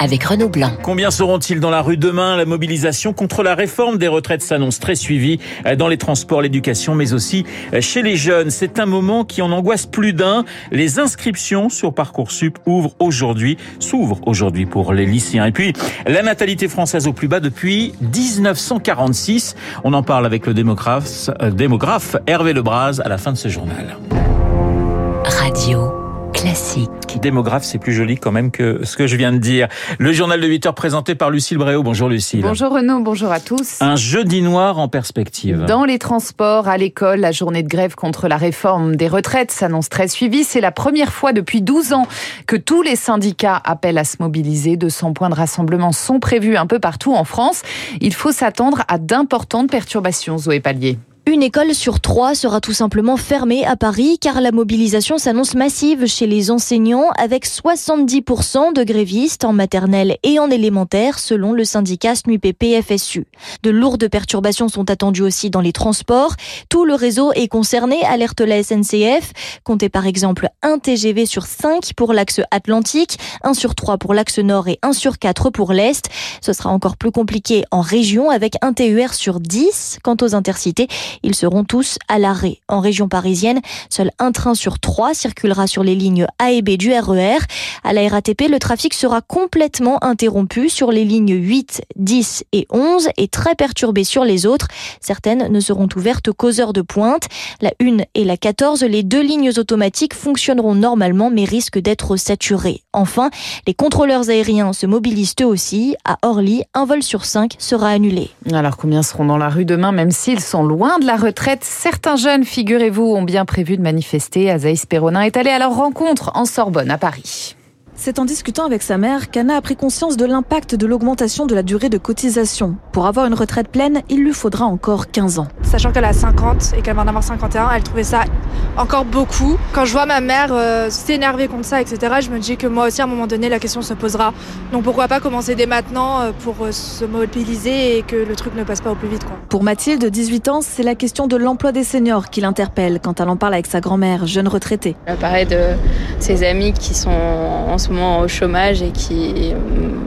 avec Renaud Blanc. Combien seront-ils dans la rue demain? La mobilisation contre la réforme des retraites s'annonce très suivie dans les transports, l'éducation, mais aussi chez les jeunes. C'est un moment qui en angoisse plus d'un. Les inscriptions sur Parcoursup ouvrent aujourd'hui, s'ouvrent aujourd'hui pour les lycéens. Et puis, la natalité française au plus bas depuis 1946. On en parle avec le démographe, euh, démographe Hervé Lebras à la fin de ce journal. Radio classique. Démographe, c'est plus joli quand même que ce que je viens de dire. Le journal de 8 heures présenté par Lucille Bréau. Bonjour Lucille. Bonjour Renaud, bonjour à tous. Un jeudi noir en perspective. Dans les transports, à l'école, la journée de grève contre la réforme des retraites s'annonce très suivie. C'est la première fois depuis 12 ans que tous les syndicats appellent à se mobiliser. 200 points de rassemblement sont prévus un peu partout en France. Il faut s'attendre à d'importantes perturbations, Zoé Pallier. Une école sur trois sera tout simplement fermée à Paris car la mobilisation s'annonce massive chez les enseignants avec 70% de grévistes en maternelle et en élémentaire selon le syndicat SNUPP-FSU. De lourdes perturbations sont attendues aussi dans les transports. Tout le réseau est concerné, alerte la SNCF. Comptez par exemple un TGV sur 5 pour l'axe Atlantique, 1 sur 3 pour l'axe Nord et 1 sur 4 pour l'Est. Ce sera encore plus compliqué en région avec un TER sur 10. Quant aux intercités, ils seront tous à l'arrêt. En région parisienne, seul un train sur trois circulera sur les lignes A et B du RER. E à la RATP, le trafic sera complètement interrompu sur les lignes 8, 10 et 11 et très perturbé sur les autres. Certaines ne seront ouvertes qu'aux heures de pointe. La 1 et la 14, les deux lignes automatiques fonctionneront normalement mais risquent d'être saturées. Enfin, les contrôleurs aériens se mobilisent eux aussi. À Orly, un vol sur 5 sera annulé. Alors combien seront dans la rue demain même s'ils sont loin de la retraite. Certains jeunes, figurez-vous, ont bien prévu de manifester. Azaïs Perronin est allé à leur rencontre en Sorbonne, à Paris. C'est en discutant avec sa mère qu'Anna a pris conscience de l'impact de l'augmentation de la durée de cotisation. Pour avoir une retraite pleine, il lui faudra encore 15 ans. Sachant qu'elle a 50 et qu'elle va en avoir 51, elle trouvait ça encore beaucoup. Quand je vois ma mère euh, s'énerver contre ça, etc., je me dis que moi aussi, à un moment donné, la question se posera. Donc pourquoi pas commencer dès maintenant euh, pour euh, se mobiliser et que le truc ne passe pas au plus vite. Quoi. Pour Mathilde, 18 ans, c'est la question de l'emploi des seniors qui l'interpelle quand elle en parle avec sa grand-mère, jeune retraitée. Elle de ses amis qui sont en ce au chômage et qui euh,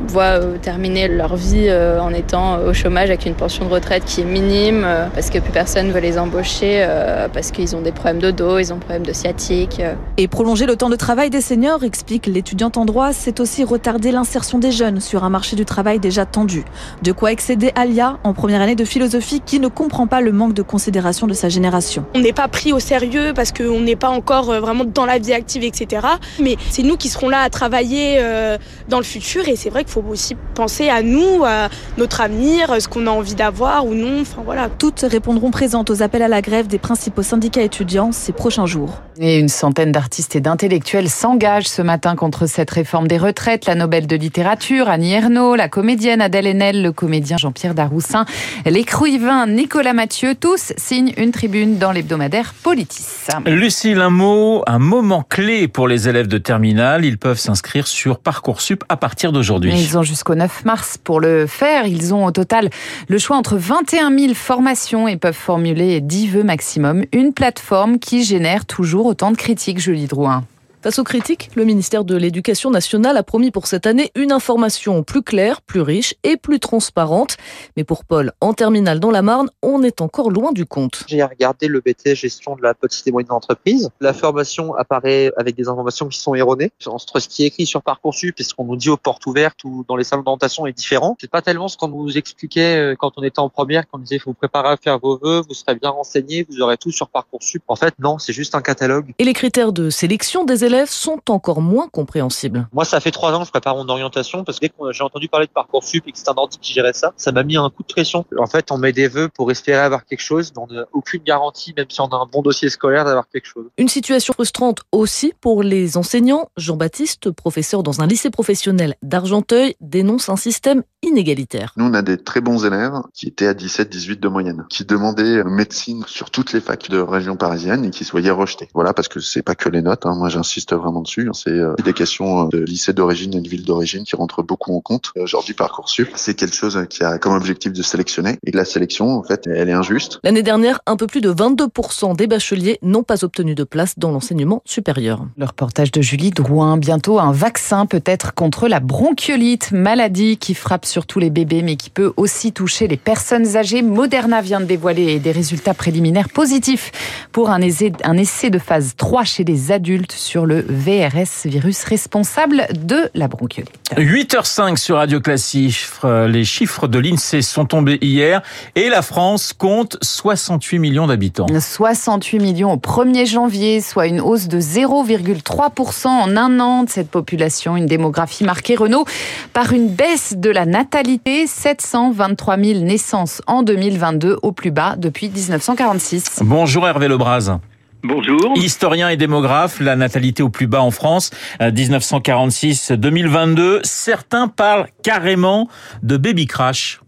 voient euh, terminer leur vie euh, en étant au chômage avec une pension de retraite qui est minime parce que plus personne veut les embaucher parce qu'ils ont des problèmes de dos, ils ont des problèmes de sciatique. Et prolonger le temps de travail des seniors, explique l'étudiante en droit, c'est aussi retarder l'insertion des jeunes sur un marché du travail déjà tendu. De quoi excéder Alia en première année de philosophie qui ne comprend pas le manque de considération de sa génération. On n'est pas pris au sérieux parce qu'on n'est pas encore vraiment dans la vie active, etc. Mais c'est nous qui serons là à travailler travailler euh, dans le futur et c'est vrai qu'il faut aussi penser à nous, à notre avenir, ce qu'on a envie d'avoir ou non. Enfin voilà. Toutes répondront présentes aux appels à la grève des principaux syndicats étudiants ces prochains jours. Et une centaine d'artistes et d'intellectuels s'engagent ce matin contre cette réforme des retraites. La Nobel de littérature, Annie Ernaux, la comédienne Adèle Haenel, le comédien Jean-Pierre Daroussin, l'écrivain Nicolas Mathieu, tous signent une tribune dans l'hebdomadaire Politis. Lucille, un mot, un moment clé pour les élèves de terminale. Ils peuvent s'inscrire sur Parcoursup à partir d'aujourd'hui. Ils ont jusqu'au 9 mars pour le faire. Ils ont au total le choix entre 21 000 formations et peuvent formuler 10 vœux maximum. Une plateforme qui génère toujours autant de critiques, Julie Drouin. Face aux critiques, le ministère de l'Éducation nationale a promis pour cette année une information plus claire, plus riche et plus transparente. Mais pour Paul, en terminale dans la Marne, on est encore loin du compte. J'ai regardé le BT gestion de la petite et moyenne entreprise. La formation apparaît avec des informations qui sont erronées. Entre ce qui est écrit sur Parcoursup et ce qu'on nous dit aux portes ouvertes ou dans les salles d'orientation est différent. C'est pas tellement ce qu'on nous expliquait euh, quand on était en première, qu'on disait faut vous préparer à faire vos vœux, vous serez bien renseigné, vous aurez tout sur Parcoursup. En fait, non, c'est juste un catalogue. Et les critères de sélection des élèves sont encore moins compréhensibles. Moi, ça fait trois ans que je prépare mon orientation parce que dès que j'ai entendu parler de Parcoursup et que c'est un ordi qui gérait ça, ça m'a mis un coup de pression. En fait, on met des vœux pour espérer avoir quelque chose, mais on n'a aucune garantie, même si on a un bon dossier scolaire, d'avoir quelque chose. Une situation frustrante aussi pour les enseignants. Jean-Baptiste, professeur dans un lycée professionnel d'Argenteuil, dénonce un système inégalitaire. Nous, on a des très bons élèves qui étaient à 17-18 de moyenne, qui demandaient médecine sur toutes les facs de région parisienne et qui se voyaient rejetés. Voilà, parce que c'est pas que les notes, hein. moi j'insiste vraiment dessus, c'est euh, des questions de lycée d'origine et de ville d'origine qui rentrent beaucoup en compte. Aujourd'hui, Parcoursup, c'est quelque chose qui a comme objectif de sélectionner et la sélection, en fait, elle est injuste. L'année dernière, un peu plus de 22% des bacheliers n'ont pas obtenu de place dans l'enseignement supérieur. Le reportage de Julie Drouin. Bientôt un vaccin peut-être contre la bronchiolite, maladie qui frappe surtout les bébés mais qui peut aussi toucher les personnes âgées. Moderna vient de dévoiler des résultats préliminaires positifs pour un essai, un essai de phase 3 chez les adultes sur le VRS, virus responsable de la bronchiolite. 8h05 sur Radio Classique. Les chiffres de l'INSEE sont tombés hier et la France compte 68 millions d'habitants. 68 millions au 1er janvier, soit une hausse de 0,3% en un an de cette population. Une démographie marquée, Renault, par une baisse de la natalité. 723 000 naissances en 2022, au plus bas depuis 1946. Bonjour Hervé Lebras. Bonjour. Historien et démographe, la natalité au plus bas en France, 1946-2022. Euh, Certains parlent carrément de baby crash.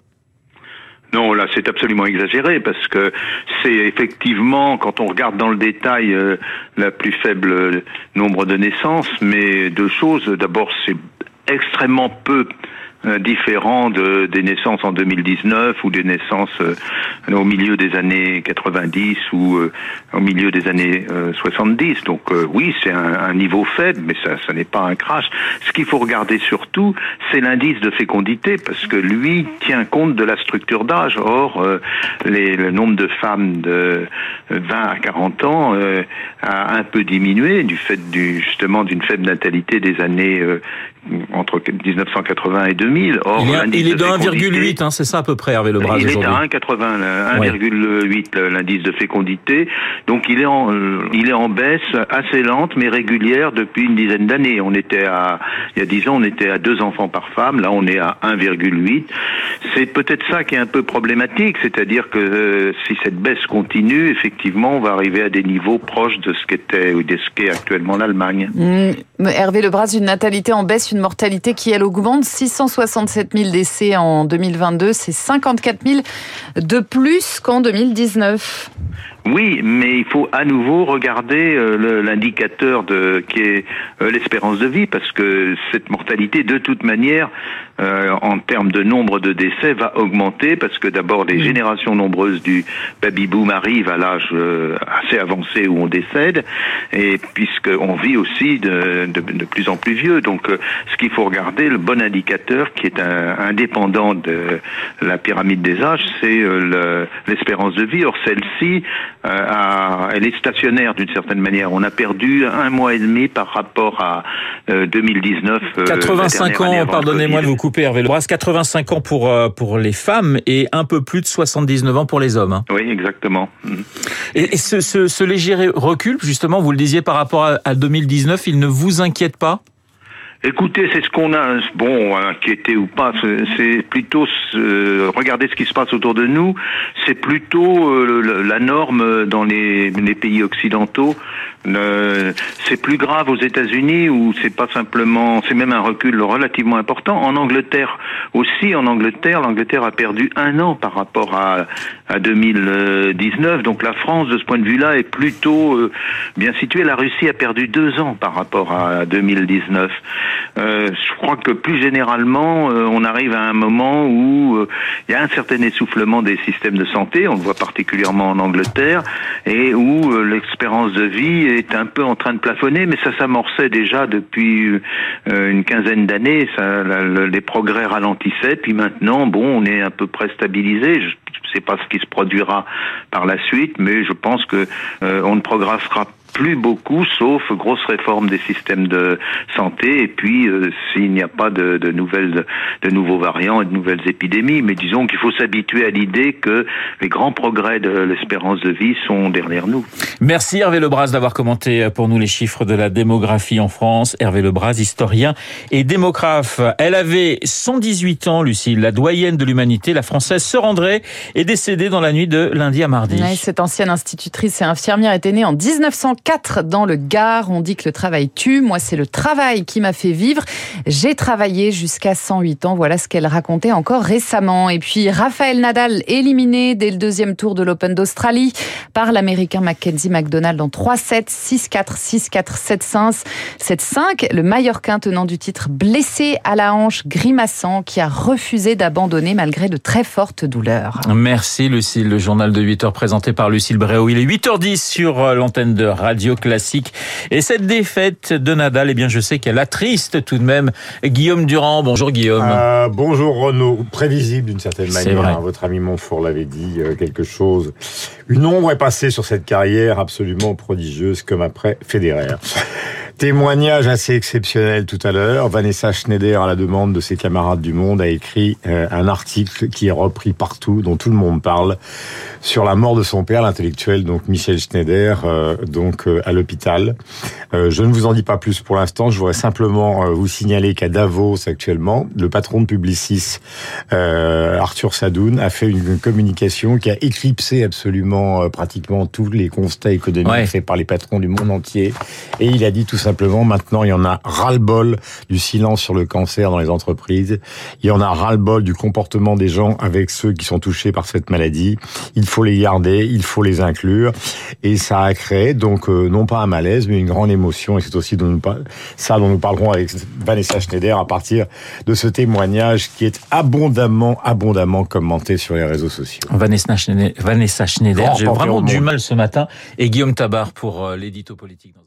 Non, là, c'est absolument exagéré parce que c'est effectivement, quand on regarde dans le détail, euh, la plus faible nombre de naissances, mais deux choses. D'abord, c'est extrêmement peu euh, différent de, des naissances en 2019 ou des naissances euh, au milieu des années 90 ou euh, au milieu des années 70. Donc oui, c'est un, un, niveau faible, mais ça, ça n'est pas un crash. Ce qu'il faut regarder surtout, c'est l'indice de fécondité, parce que lui tient compte de la structure d'âge. Or, les, le nombre de femmes de 20 à 40 ans a un peu diminué du fait du, justement d'une faible natalité des années entre 1980 et 2000. Or, il est, de 1,8, hein, c'est ça à peu près, Hervé Lebras Il est à 1,80, 1,8 l'indice de fécondité. Donc il est en, il est en baisse assez lente mais régulière depuis une dizaine d'années. On était à, il y a 10 ans, on était à deux enfants par femme. Là, on est à 1,8. C'est peut-être ça qui est un peu problématique, c'est-à-dire que euh, si cette baisse continue, effectivement, on va arriver à des niveaux proches de ce qu'était ou de ce qu'est actuellement l'Allemagne. Mmh. Hervé Lebras, une natalité en baisse, une mortalité qui, elle, augmente. 667 000 décès en 2022, c'est 54 000 de plus qu'en 2019. Oui, mais il faut à nouveau regarder euh, l'indicateur de qui est euh, l'espérance de vie, parce que cette mortalité, de toute manière, euh, en termes de nombre de décès, va augmenter, parce que d'abord les générations nombreuses du baby boom arrivent à l'âge assez avancé où on décède, et puisqu'on vit aussi de, de, de, plus en plus vieux. Donc, ce qu'il faut regarder, le bon indicateur qui est un, indépendant de la pyramide des âges, c'est l'espérance de vie. Or, celle-ci euh, elle est stationnaire d'une certaine manière. On a perdu un mois et demi par rapport à 2019. Euh, 85 euh, ans, pardonnez-moi de vous couper Hervé Lebras, 85 ans pour, pour les femmes et un peu plus de 79 ans pour les hommes. Hein. Oui, exactement. Et, ce, ce, ce, léger recul, justement, vous le disiez par rapport à, à 2019, il ne vous inquiète pas? Écoutez, c'est ce qu'on a. Bon, inquiété ou pas, c'est plutôt regarder ce qui se passe autour de nous. C'est plutôt euh, la norme dans les, les pays occidentaux. c'est plus grave aux États-Unis où c'est pas simplement, c'est même un recul relativement important. En Angleterre aussi, en Angleterre, l'Angleterre a perdu un an par rapport à, à 2019. Donc la France, de ce point de vue-là, est plutôt euh, bien située. La Russie a perdu deux ans par rapport à 2019. Euh, je crois que plus généralement, euh, on arrive à un moment où euh, il y a un certain essoufflement des systèmes de santé, on le voit particulièrement en Angleterre, et où l'espérance de vie est un peu en train de plafonner, mais ça s'amorçait déjà depuis une quinzaine d'années, les progrès ralentissaient, puis maintenant, bon, on est à peu près stabilisé. Je ne sais pas ce qui se produira par la suite, mais je pense que on ne progressera plus beaucoup, sauf grosse réforme des systèmes de santé, et puis euh, s'il n'y a pas de, de nouvelles, de nouveaux variants et de nouvelles épidémies. Mais disons qu'il faut s'habituer à l'idée que les grands progrès de l'espérance de vie sont derrière nous. Merci Hervé Lebras d'avoir commenté pour nous les chiffres de la démographie en France. Hervé Lebras, historien et démographe. Elle avait 118 ans, Lucille, la doyenne de l'humanité, la française Sœur André, est décédée dans la nuit de lundi à mardi. Cette ancienne institutrice et infirmière était née en 1915 4 dans le Gard. On dit que le travail tue. Moi, c'est le travail qui m'a fait vivre. J'ai travaillé jusqu'à 108 ans. Voilà ce qu'elle racontait encore récemment. Et puis, Raphaël Nadal éliminé dès le deuxième tour de l'Open d'Australie par l'Américain Mackenzie McDonald en 3-7, 6-4, 6-4, 7-5, 7-5. Le Mallorquin tenant du titre blessé à la hanche, grimaçant, qui a refusé d'abandonner malgré de très fortes douleurs. Merci Lucille. Le journal de 8 heures présenté par Lucille Bréau. Il est 8h10 sur euh, l'antenne de Radio. Classique. Et cette défaite de Nadal, eh bien, je sais qu'elle attriste tout de même Guillaume Durand. Bonjour Guillaume. Euh, bonjour Renaud. Prévisible d'une certaine manière. Hein. Votre ami Montfort l'avait dit, euh, quelque chose. Une ombre est passée sur cette carrière absolument prodigieuse comme après Federer. Témoignage assez exceptionnel tout à l'heure. Vanessa Schneider, à la demande de ses camarades du Monde, a écrit euh, un article qui est repris partout, dont tout le monde parle, sur la mort de son père, l'intellectuel, donc Michel Schneider, euh, donc euh, à l'hôpital. je ne vous en dis pas plus pour l'instant. Je voudrais simplement vous signaler qu'à Davos actuellement, le patron de Publicis, Arthur Sadoun, a fait une communication qui a éclipsé absolument pratiquement tous les constats économiques faits par les patrons du monde entier. Et il a dit tout simplement, maintenant, il y en a ras-le-bol du silence sur le cancer dans les entreprises. Il y en a ras-le-bol du comportement des gens avec ceux qui sont touchés par cette maladie. Il faut les garder, il faut les inclure. Et ça a créé, donc, euh, non pas un malaise, mais une grande émotion. Et c'est aussi dont nous, ça dont nous parlerons avec Vanessa Schneider à partir de ce témoignage qui est abondamment, abondamment commenté sur les réseaux sociaux. Vanessa Schneider, Vanessa Schneider j'ai vraiment du mal ce matin. Et Guillaume Tabar pour euh, l'édito politique. Dans un...